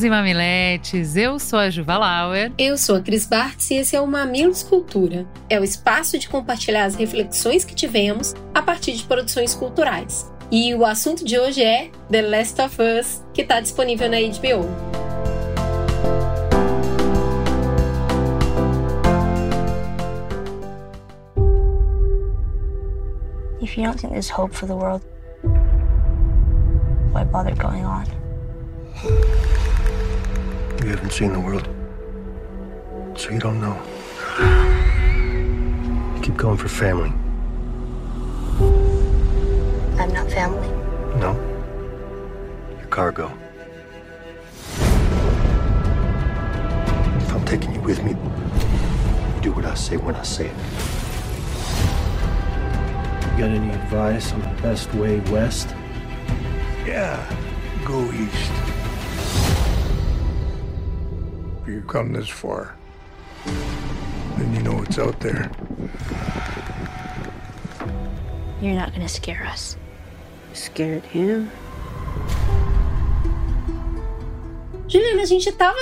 Mamileiros e mamiletes, eu sou a Juva Lauer. Eu sou a Cris Bartz e esse é o Mamilos Cultura. É o espaço de compartilhar as reflexões que tivemos a partir de produções culturais. E o assunto de hoje é The Last of Us, que está disponível na HBO. If you don't think there's hope for the world, why bother going on? You haven't seen the world, so you don't know. You keep going for family. I'm not family. No? Your cargo. If I'm taking you with me, you do what I say when I say it. You got any advice on the best way west? Yeah, go east. If you come this far, then you know what's out there. You're not gonna scare us. Scared him? Juliana, a gente tava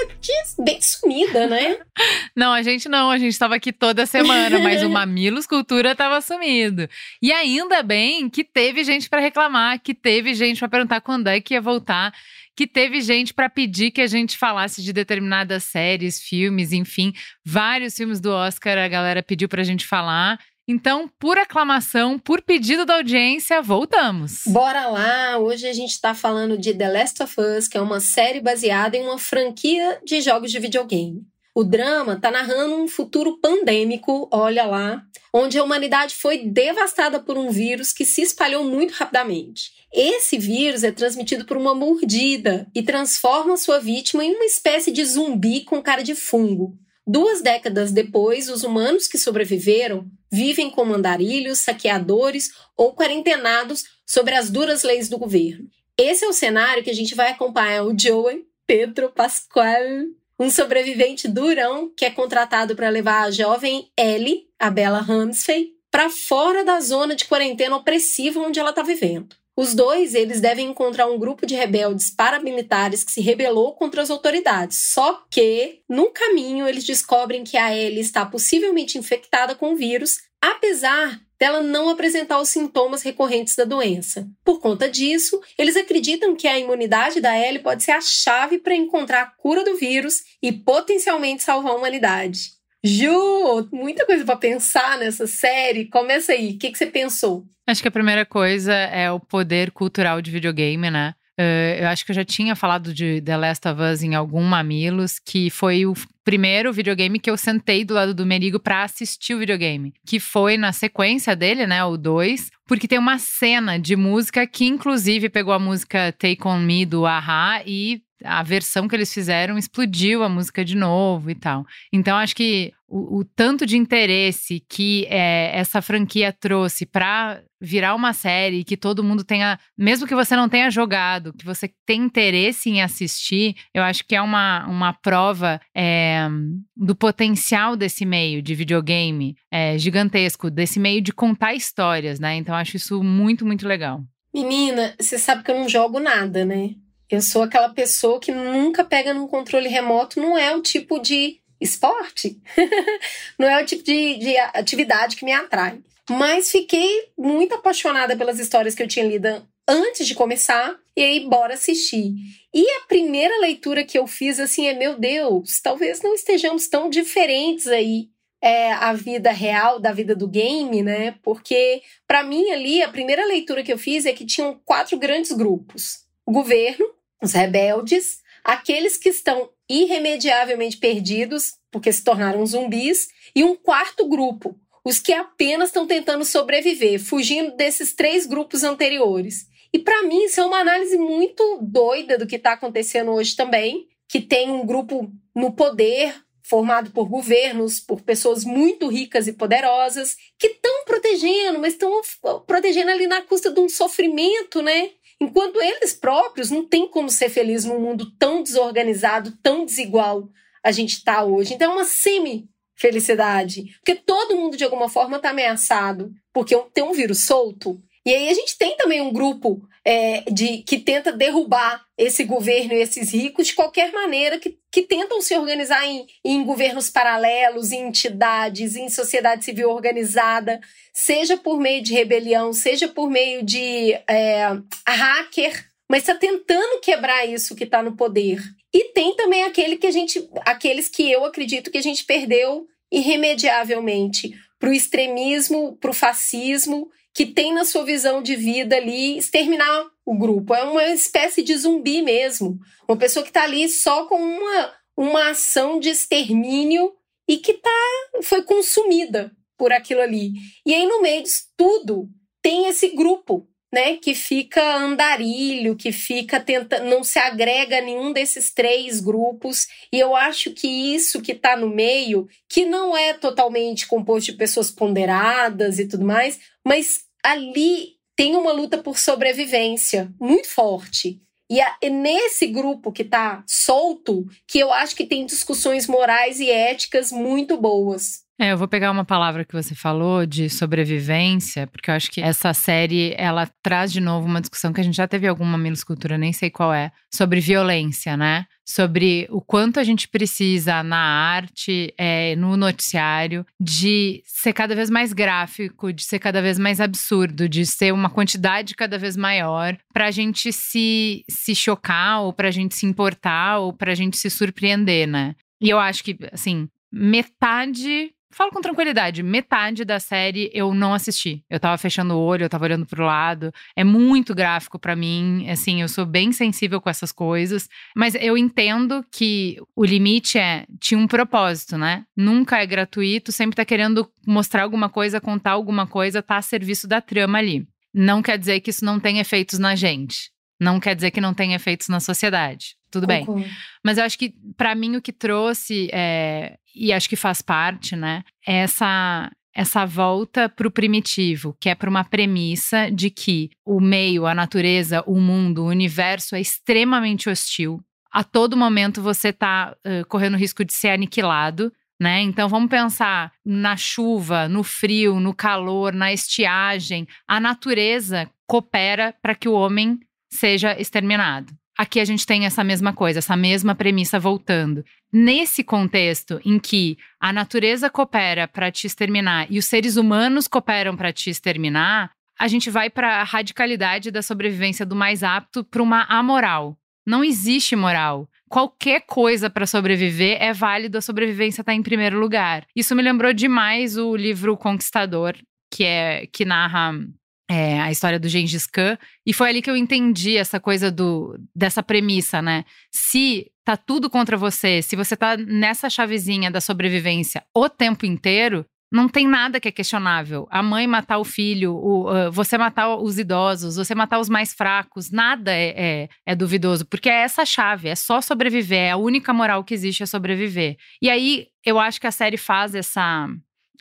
bem sumida, né? Não, a gente não, a gente tava aqui toda semana, mas o Mamilos Cultura tava sumido. E ainda bem que teve gente pra reclamar, que teve gente pra perguntar quando é que ia voltar, que teve gente pra pedir que a gente falasse de determinadas séries, filmes, enfim, vários filmes do Oscar a galera pediu pra gente falar. Então, por aclamação, por pedido da audiência, voltamos. Bora lá! Hoje a gente tá falando de The Last of Us, que é uma série baseada em uma franquia de jogos de videogame. O drama tá narrando um futuro pandêmico, olha lá, onde a humanidade foi devastada por um vírus que se espalhou muito rapidamente. Esse vírus é transmitido por uma mordida e transforma sua vítima em uma espécie de zumbi com cara de fungo. Duas décadas depois, os humanos que sobreviveram vivem como andarilhos, saqueadores ou quarentenados sobre as duras leis do governo. Esse é o cenário que a gente vai acompanhar o Joey Pedro Pascoal, um sobrevivente durão que é contratado para levar a jovem Ellie, a Bella Ramsey, para fora da zona de quarentena opressiva onde ela está vivendo. Os dois, eles devem encontrar um grupo de rebeldes paramilitares que se rebelou contra as autoridades. Só que, no caminho, eles descobrem que a Ellie está possivelmente infectada com o vírus, apesar dela não apresentar os sintomas recorrentes da doença. Por conta disso, eles acreditam que a imunidade da Ellie pode ser a chave para encontrar a cura do vírus e potencialmente salvar a humanidade. Ju, muita coisa para pensar nessa série. Começa aí, o que, que você pensou? Acho que a primeira coisa é o poder cultural de videogame, né? Eh, eu acho que eu já tinha falado de The Last of Us em algum Mamilos, que foi o primeiro videogame que eu sentei do lado do Merigo pra assistir o videogame. Que foi na sequência dele, né? O 2. Porque tem uma cena de música que, inclusive, pegou a música Take On Me do Ahá e a versão que eles fizeram explodiu a música de novo e tal. Então, acho que o, o tanto de interesse que é, essa franquia trouxe pra virar uma série que todo mundo tenha, mesmo que você não tenha jogado, que você tem interesse em assistir, eu acho que é uma, uma prova é, do potencial desse meio de videogame é, gigantesco, desse meio de contar histórias, né? Então, acho isso muito, muito legal. Menina, você sabe que eu não jogo nada, né? Eu sou aquela pessoa que nunca pega num controle remoto, não é o tipo de esporte, não é o tipo de, de atividade que me atrai. Mas fiquei muito apaixonada pelas histórias que eu tinha lido antes de começar, e aí bora assistir. E a primeira leitura que eu fiz assim é: meu Deus, talvez não estejamos tão diferentes aí. É, a vida real da vida do game, né? Porque, para mim, ali, a primeira leitura que eu fiz é que tinham quatro grandes grupos: o governo, os rebeldes, aqueles que estão irremediavelmente perdidos porque se tornaram zumbis, e um quarto grupo, os que apenas estão tentando sobreviver, fugindo desses três grupos anteriores. E para mim isso é uma análise muito doida do que está acontecendo hoje também, que tem um grupo no poder formado por governos, por pessoas muito ricas e poderosas, que estão protegendo, mas estão protegendo ali na custa de um sofrimento, né? Enquanto eles próprios não têm como ser felizes num mundo tão desorganizado, tão desigual a gente está hoje. Então é uma semi-felicidade. Porque todo mundo, de alguma forma, está ameaçado. Porque tem um vírus solto. E aí a gente tem também um grupo é, de que tenta derrubar esse governo e esses ricos de qualquer maneira, que, que tentam se organizar em, em governos paralelos, em entidades, em sociedade civil organizada, seja por meio de rebelião, seja por meio de é, hacker, mas está tentando quebrar isso que está no poder. E tem também aquele que a gente, aqueles que eu acredito que a gente perdeu irremediavelmente para o extremismo, para o fascismo que tem na sua visão de vida ali exterminar o grupo. É uma espécie de zumbi mesmo. Uma pessoa que está ali só com uma, uma ação de extermínio e que tá, foi consumida por aquilo ali. E aí, no meio disso tudo, tem esse grupo né, que fica andarilho, que fica tentando, não se agrega a nenhum desses três grupos, e eu acho que isso que está no meio, que não é totalmente composto de pessoas ponderadas e tudo mais, mas ali tem uma luta por sobrevivência muito forte. E é nesse grupo que está solto que eu acho que tem discussões morais e éticas muito boas. É, eu vou pegar uma palavra que você falou de sobrevivência, porque eu acho que essa série ela traz de novo uma discussão que a gente já teve alguma cultura, nem sei qual é, sobre violência, né? Sobre o quanto a gente precisa na arte, é, no noticiário, de ser cada vez mais gráfico, de ser cada vez mais absurdo, de ser uma quantidade cada vez maior, para a gente se, se chocar, ou para a gente se importar, ou para a gente se surpreender, né? E eu acho que, assim, metade falo com tranquilidade, metade da série eu não assisti. Eu tava fechando o olho, eu tava olhando pro lado. É muito gráfico para mim, assim, eu sou bem sensível com essas coisas, mas eu entendo que o limite é tinha um propósito, né? Nunca é gratuito, sempre tá querendo mostrar alguma coisa, contar alguma coisa, tá a serviço da trama ali. Não quer dizer que isso não tem efeitos na gente. Não quer dizer que não tem efeitos na sociedade. Tudo bem. Mas eu acho que, para mim, o que trouxe, é, e acho que faz parte, né, é essa, essa volta para o primitivo, que é para uma premissa de que o meio, a natureza, o mundo, o universo é extremamente hostil. A todo momento você está uh, correndo o risco de ser aniquilado. Né? Então vamos pensar na chuva, no frio, no calor, na estiagem. A natureza coopera para que o homem seja exterminado. Aqui a gente tem essa mesma coisa, essa mesma premissa voltando. Nesse contexto em que a natureza coopera para te exterminar e os seres humanos cooperam para te exterminar, a gente vai para a radicalidade da sobrevivência do mais apto para uma amoral. Não existe moral. Qualquer coisa para sobreviver é válido, a sobrevivência está em primeiro lugar. Isso me lembrou demais o livro Conquistador, que é que narra é, a história do Gengis Khan. E foi ali que eu entendi essa coisa do dessa premissa, né? Se tá tudo contra você, se você tá nessa chavezinha da sobrevivência o tempo inteiro, não tem nada que é questionável. A mãe matar o filho, o, uh, você matar os idosos, você matar os mais fracos, nada é, é, é, duvidoso, porque é essa chave, é só sobreviver, é a única moral que existe é sobreviver. E aí eu acho que a série faz essa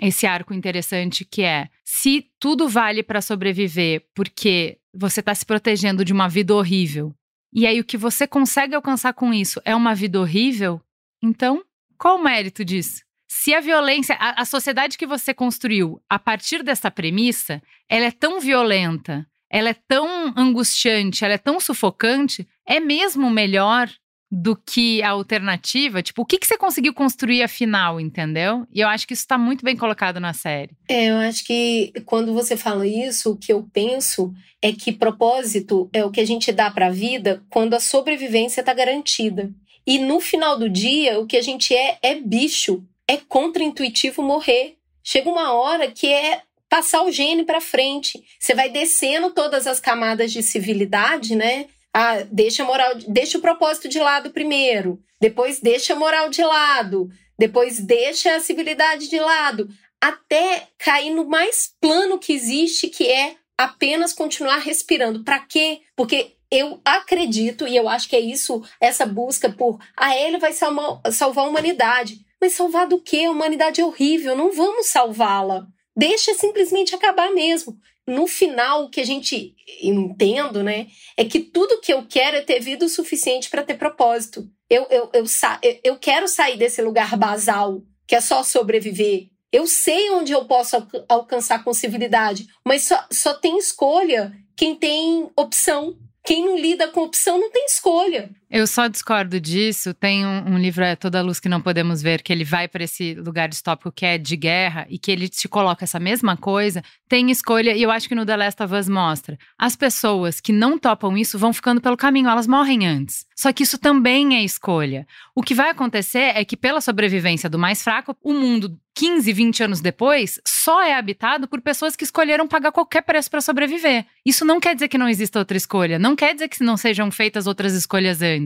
esse arco interessante que é: se tudo vale para sobreviver porque você está se protegendo de uma vida horrível, e aí o que você consegue alcançar com isso é uma vida horrível, então qual o mérito disso? Se a violência, a, a sociedade que você construiu a partir dessa premissa, ela é tão violenta, ela é tão angustiante, ela é tão sufocante, é mesmo melhor do que a alternativa? Tipo, o que, que você conseguiu construir afinal, entendeu? E eu acho que isso está muito bem colocado na série. É, eu acho que quando você fala isso, o que eu penso é que propósito é o que a gente dá para a vida quando a sobrevivência está garantida. E no final do dia, o que a gente é é bicho. É contra-intuitivo morrer. Chega uma hora que é passar o gene para frente. Você vai descendo todas as camadas de civilidade, né? Ah, deixa moral, deixa o propósito de lado primeiro, depois deixa a moral de lado, depois deixa a civilidade de lado, até cair no mais plano que existe, que é apenas continuar respirando. Para quê? Porque eu acredito, e eu acho que é isso, essa busca por a ah, ele vai salvar, salvar a humanidade. Mas salvar do quê? A humanidade é horrível, não vamos salvá-la. Deixa simplesmente acabar mesmo. No final, o que a gente entendo, né, é que tudo que eu quero é ter vida o suficiente para ter propósito. Eu, eu, eu, eu quero sair desse lugar basal, que é só sobreviver. Eu sei onde eu posso alcançar com civilidade, mas só, só tem escolha quem tem opção. Quem não lida com opção não tem escolha. Eu só discordo disso. Tem um, um, livro, é Toda Luz que Não Podemos Ver, que ele vai para esse lugar distópico que é de guerra e que ele te coloca essa mesma coisa. Tem escolha, e eu acho que no The Last of Us mostra. As pessoas que não topam isso vão ficando pelo caminho, elas morrem antes. Só que isso também é escolha. O que vai acontecer é que, pela sobrevivência do mais fraco, o mundo 15, 20 anos depois, só é habitado por pessoas que escolheram pagar qualquer preço para sobreviver. Isso não quer dizer que não exista outra escolha, não quer dizer que não sejam feitas outras escolhas antes.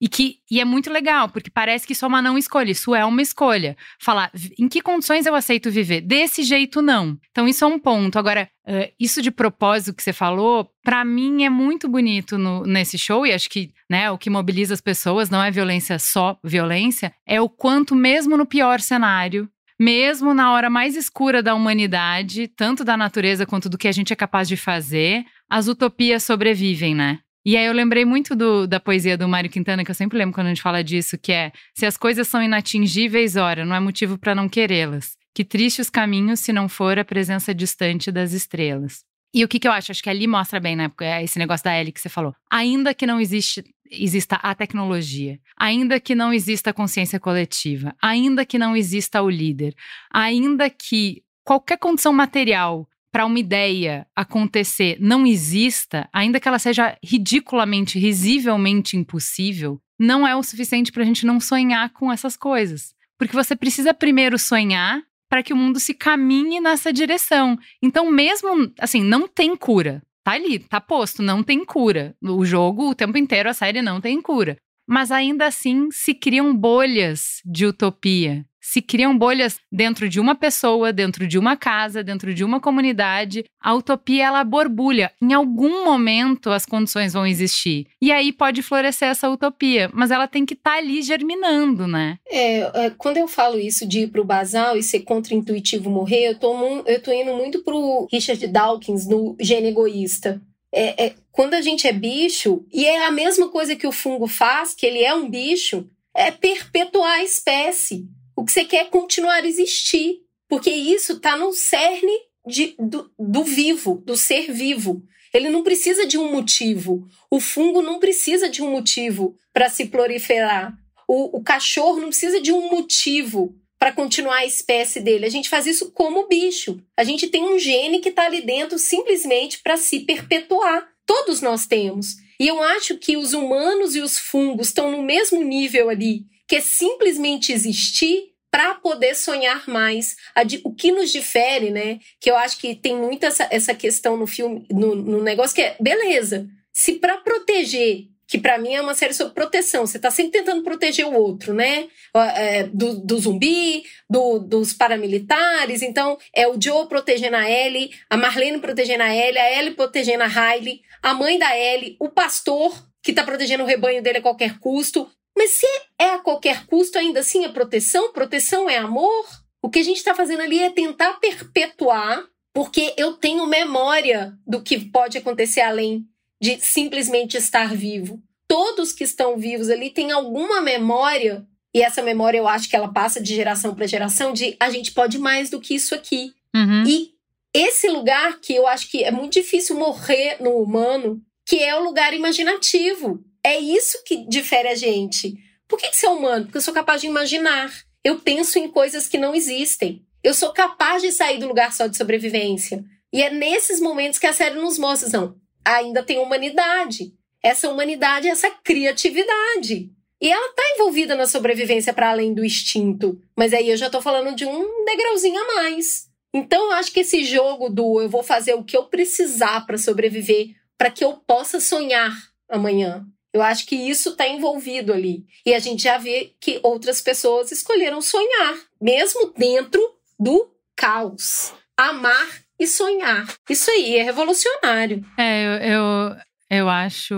E que e é muito legal, porque parece que isso é uma não escolha, isso é uma escolha. Falar em que condições eu aceito viver? Desse jeito não. Então isso é um ponto. Agora, uh, isso de propósito que você falou, para mim é muito bonito no, nesse show e acho que, né, o que mobiliza as pessoas não é violência só violência, é o quanto mesmo no pior cenário mesmo na hora mais escura da humanidade, tanto da natureza quanto do que a gente é capaz de fazer, as utopias sobrevivem, né? E aí eu lembrei muito do, da poesia do Mário Quintana, que eu sempre lembro quando a gente fala disso, que é: se as coisas são inatingíveis, ora, não é motivo para não querê-las. Que triste os caminhos se não for a presença distante das estrelas. E o que, que eu acho? Acho que ali mostra bem, né? É esse negócio da Ellie que você falou. Ainda que não existe exista a tecnologia, ainda que não exista a consciência coletiva, ainda que não exista o líder, ainda que qualquer condição material para uma ideia acontecer não exista, ainda que ela seja ridiculamente, risivelmente impossível, não é o suficiente para a gente não sonhar com essas coisas. Porque você precisa primeiro sonhar para que o mundo se caminhe nessa direção. Então, mesmo assim, não tem cura. Tá ali, tá posto, não tem cura. O jogo, o tempo inteiro, a série não tem cura. Mas ainda assim se criam bolhas de utopia se criam bolhas dentro de uma pessoa, dentro de uma casa, dentro de uma comunidade. A utopia ela borbulha. Em algum momento as condições vão existir. E aí pode florescer essa utopia, mas ela tem que estar tá ali germinando, né? É, é, quando eu falo isso de ir pro basal e ser contra-intuitivo morrer, eu tô, eu tô indo muito pro Richard Dawkins no Gene Egoísta. É, é, quando a gente é bicho, e é a mesma coisa que o fungo faz, que ele é um bicho, é perpetuar a espécie. O que você quer é continuar a existir, porque isso está no cerne de, do, do vivo, do ser vivo. Ele não precisa de um motivo. O fungo não precisa de um motivo para se proliferar. O, o, cachorro não precisa de um motivo para continuar a espécie dele. A gente faz isso como bicho. A gente tem um gene que está ali dentro simplesmente para se perpetuar. Todos nós temos. E eu acho que os humanos e os fungos estão no mesmo nível ali, que é simplesmente existir para poder sonhar mais. O que nos difere, né? Que eu acho que tem muito essa, essa questão no filme, no, no negócio, que é, beleza, se para proteger que para mim é uma série sobre proteção. Você está sempre tentando proteger o outro, né? É, do, do, zumbi, do, dos paramilitares. Então, é o Joe protegendo a Ellie, a Marlene protegendo a Ellie, a Ellie protegendo a Riley, a mãe da Ellie, o pastor que está protegendo o rebanho dele a qualquer custo, mas se é a qualquer custo, ainda assim é proteção? Proteção é amor? O que a gente está fazendo ali é tentar perpetuar, porque eu tenho memória do que pode acontecer além de simplesmente estar vivo. Todos que estão vivos ali têm alguma memória, e essa memória eu acho que ela passa de geração para geração, de a gente pode mais do que isso aqui. Uhum. E esse lugar que eu acho que é muito difícil morrer no humano, que é o lugar imaginativo. É isso que difere a gente. Por que, é humano? Porque eu sou capaz de imaginar. Eu penso em coisas que não existem. Eu sou capaz de sair do lugar só de sobrevivência. E é nesses momentos que a série nos mostra, não, ainda tem humanidade. Essa humanidade, essa criatividade. E ela está envolvida na sobrevivência para além do instinto. Mas aí eu já estou falando de um degrauzinho a mais. Então eu acho que esse jogo do eu vou fazer o que eu precisar para sobreviver, para que eu possa sonhar amanhã. Eu acho que isso está envolvido ali. E a gente já vê que outras pessoas escolheram sonhar, mesmo dentro do caos. Amar e sonhar. Isso aí é revolucionário. É, eu, eu, Eu acho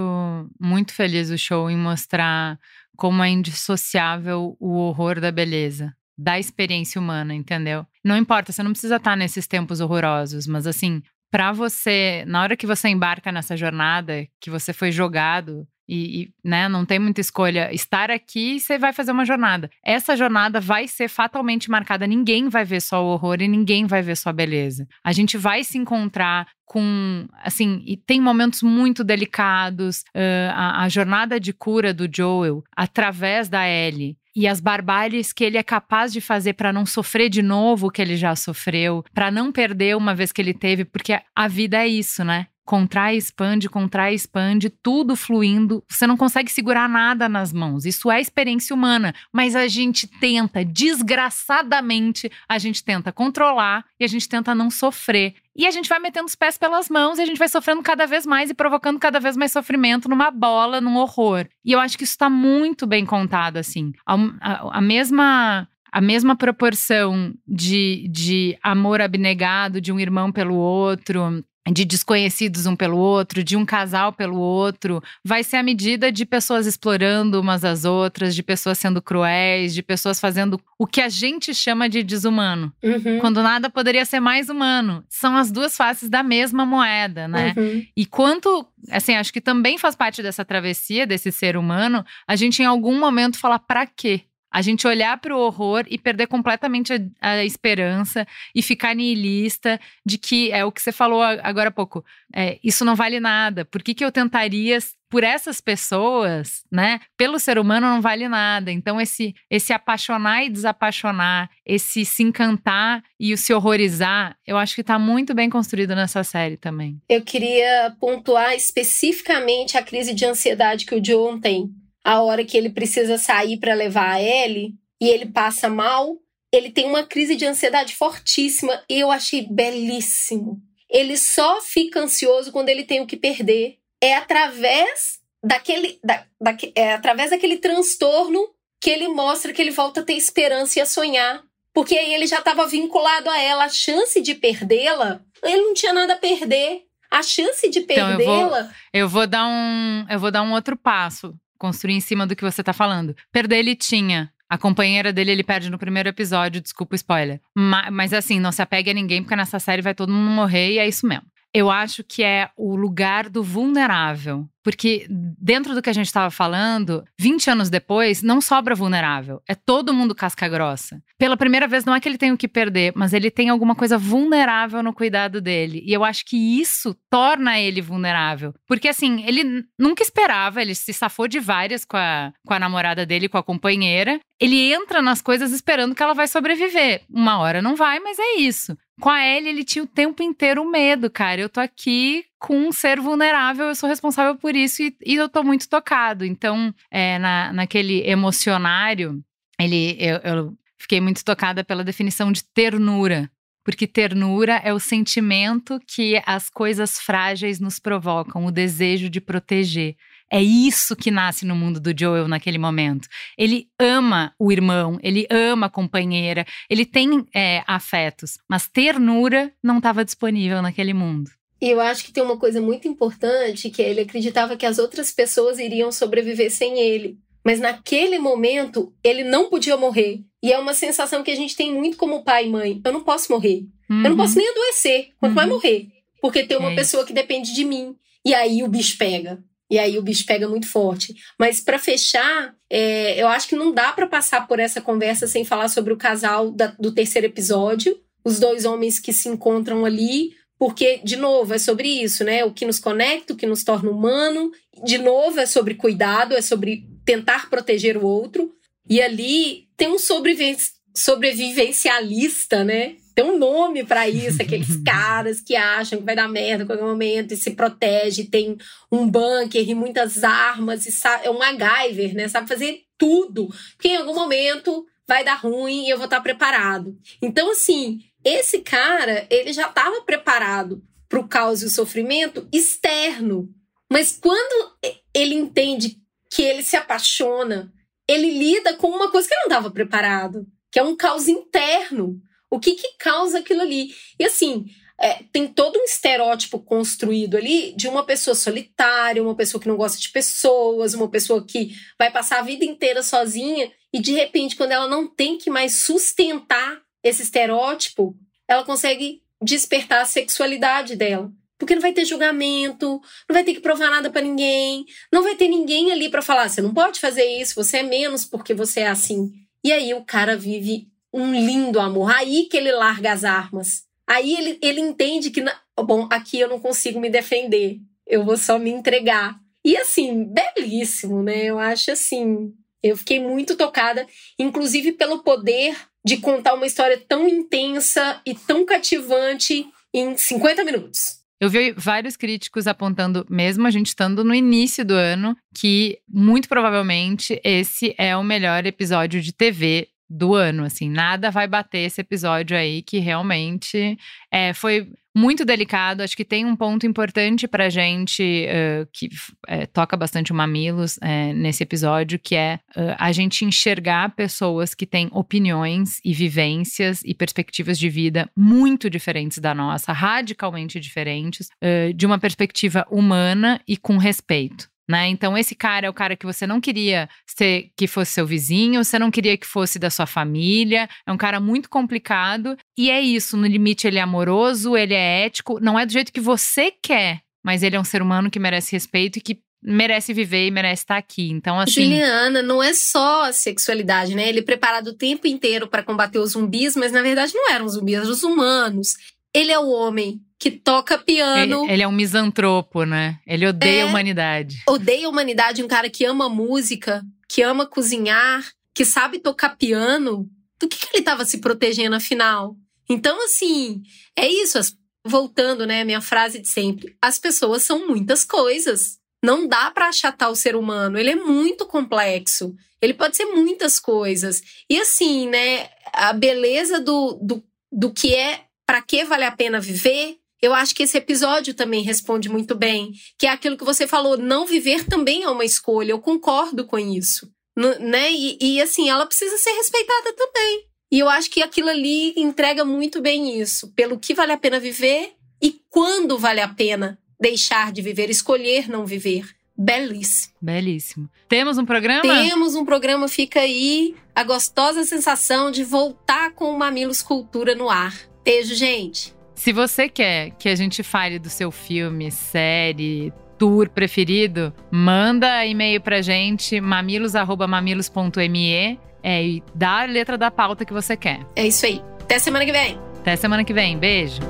muito feliz o show em mostrar como é indissociável o horror da beleza, da experiência humana, entendeu? Não importa, você não precisa estar nesses tempos horrorosos, mas assim, para você, na hora que você embarca nessa jornada, que você foi jogado e, e, né, não tem muita escolha. Estar aqui, você vai fazer uma jornada. Essa jornada vai ser fatalmente marcada. Ninguém vai ver só o horror e ninguém vai ver só a beleza. A gente vai se encontrar com, assim, e tem momentos muito delicados. Uh, a, a jornada de cura do Joel através da Ellie e as barbáries que ele é capaz de fazer para não sofrer de novo o que ele já sofreu, para não perder uma vez que ele teve, porque a vida é isso, né? Contrai, expande, contrai, expande, tudo fluindo. Você não consegue segurar nada nas mãos. Isso é experiência humana. Mas a gente tenta, desgraçadamente, a gente tenta controlar e a gente tenta não sofrer. E a gente vai metendo os pés pelas mãos e a gente vai sofrendo cada vez mais e provocando cada vez mais sofrimento numa bola, num horror. E eu acho que isso está muito bem contado, assim. a, a, a mesma a mesma proporção de, de amor abnegado de um irmão pelo outro, de desconhecidos um pelo outro, de um casal pelo outro, vai ser a medida de pessoas explorando umas às outras, de pessoas sendo cruéis, de pessoas fazendo o que a gente chama de desumano, uhum. quando nada poderia ser mais humano. São as duas faces da mesma moeda, né? Uhum. E quanto, assim, acho que também faz parte dessa travessia desse ser humano, a gente em algum momento falar para quê? A gente olhar para o horror e perder completamente a, a, esperança e ficar niilista de que é o que você falou agora há pouco. É, isso não vale nada. Por que, que eu tentaria por essas pessoas, né? Pelo ser humano não vale nada. Então esse esse apaixonar e desapaixonar, esse se encantar e o se horrorizar, eu acho que está muito bem construído nessa série também. Eu queria pontuar especificamente a crise de ansiedade que o John tem a hora que ele precisa sair para levar a Ellie e ele passa mal, ele tem uma crise de ansiedade fortíssima e eu achei belíssimo. Ele só fica ansioso quando ele tem o que perder. É através daquele, da, da, é através daquele transtorno que ele mostra que ele volta a ter esperança e a sonhar. Porque aí ele já estava vinculado a ela. A chance de perdê-la, ele não tinha nada a perder. A chance de perdê-la. Então eu, vou, eu vou dar um, eu vou dar um outro passo construir em cima do que você tá falando. Perder ele tinha. A companheira dele ele perde no primeiro episódio, desculpa o spoiler. Mas, mas assim, não se apegue a ninguém, porque nessa série vai todo mundo morrer e é isso mesmo. Eu acho que é o lugar do vulnerável. Porque dentro do que a gente estava falando, 20 anos depois, não sobra vulnerável. É todo mundo casca grossa. Pela primeira vez, não é que ele tem o que perder, mas ele tem alguma coisa vulnerável no cuidado dele. E eu acho que isso torna ele vulnerável. Porque assim, ele nunca esperava, ele se safou de várias com a, com a namorada dele, com a companheira. Ele entra nas coisas esperando que ela vai sobreviver. Uma hora não vai, mas é isso. Com a Ellie, ele tinha o tempo inteiro medo, cara. Eu tô aqui com um ser vulnerável, eu sou responsável por isso e, e eu tô muito tocado. Então, é, na, naquele emocionário, ele, eu, eu fiquei muito tocada pela definição de ternura. Porque ternura é o sentimento que as coisas frágeis nos provocam, o desejo de proteger. É isso que nasce no mundo do Joel naquele momento. Ele ama o irmão, ele ama a companheira, ele tem é, afetos, mas ternura não estava disponível naquele mundo. E eu acho que tem uma coisa muito importante que ele acreditava que as outras pessoas iriam sobreviver sem ele. Mas naquele momento, ele não podia morrer. E é uma sensação que a gente tem muito como pai e mãe. Eu não posso morrer. Uhum. Eu não posso nem adoecer, quanto uhum. mais morrer. Porque tem uma é. pessoa que depende de mim. E aí o bicho pega. E aí o bicho pega muito forte. Mas para fechar, é, eu acho que não dá para passar por essa conversa sem falar sobre o casal da, do terceiro episódio. Os dois homens que se encontram ali porque, de novo, é sobre isso, né? O que nos conecta, o que nos torna humano. De novo, é sobre cuidado, é sobre tentar proteger o outro. E ali tem um sobrevivencialista, né? Tem um nome para isso, aqueles caras que acham que vai dar merda em qualquer momento e se protege, tem um bunker e muitas armas, e sabe, é um MacGyver, né? Sabe fazer tudo, porque em algum momento vai dar ruim e eu vou estar preparado. Então, assim, esse cara, ele já estava preparado para o caos e o sofrimento externo. Mas quando ele entende que ele se apaixona, ele lida com uma coisa que ele não estava preparado, que é um caos interno. O que que causa aquilo ali? E assim, é, tem todo um estereótipo construído ali de uma pessoa solitária, uma pessoa que não gosta de pessoas, uma pessoa que vai passar a vida inteira sozinha e de repente, quando ela não tem que mais sustentar esse estereótipo, ela consegue despertar a sexualidade dela. Porque não vai ter julgamento, não vai ter que provar nada para ninguém, não vai ter ninguém ali para falar, você não pode fazer isso, você é menos porque você é assim. E aí o cara vive um lindo amor. Aí que ele larga as armas. Aí ele, ele entende que, bom, aqui eu não consigo me defender, eu vou só me entregar. E assim, belíssimo, né? Eu acho assim. Eu fiquei muito tocada, inclusive pelo poder de contar uma história tão intensa e tão cativante em 50 minutos. Eu vi vários críticos apontando, mesmo a gente estando no início do ano, que muito provavelmente esse é o melhor episódio de TV do ano, assim, nada vai bater esse episódio aí que realmente é, foi muito delicado. Acho que tem um ponto importante pra gente uh, que é, toca bastante o Mamilos é, nesse episódio, que é a gente enxergar pessoas que têm opiniões e vivências e perspectivas de vida muito diferentes da nossa, radicalmente diferentes, de uma perspectiva humana e com respeito. Né? Então, esse cara é o cara que você não queria ser, que fosse seu vizinho, você não queria que fosse da sua família. É um cara muito complicado. E é isso, no limite, ele é amoroso, ele é ético, não é do jeito que você quer, mas ele é um ser humano que merece respeito e que merece viver e merece estar aqui. Então, assim. Juliana, não é só a sexualidade, né? Ele é preparado o tempo inteiro para combater os zumbis, mas na verdade não eram zumbis, eram os humanos. Ele é o homem que toca piano. Ele, ele, é um misantropo, né? Ele odeia é, a humanidade. Odeia a humanidade, um cara que ama música, que ama cozinhar, que sabe tocar piano. Do que, que ele estava se protegendo afinal? Então, assim, é isso. Voltando, né, minha frase de sempre. As pessoas são muitas coisas. Não dá para achatar o ser humano. Ele é muito complexo. Ele pode ser muitas coisas. E assim, né, a beleza do, do, do que é para que vale a pena viver eu acho que esse episódio também responde muito bem, que é aquilo que você falou, não viver também é uma escolha. Eu concordo com isso, né? E, e assim, ela precisa ser respeitada também. E eu acho que aquilo ali entrega muito bem isso, pelo que vale a pena viver e quando vale a pena deixar de viver, escolher não viver. Belíssimo. Belíssimo. Temos um programa? Temos um programa, fica aí a gostosa sensação de voltar com o Mamilos Cultura no ar. Beijo, gente. Se você quer que a gente fale do seu filme, série, tour preferido, manda e-mail pra gente, mamilos.mamilos.me é, e dá a letra da pauta que você quer. É isso aí. Até semana que vem. Até semana que vem. Beijo.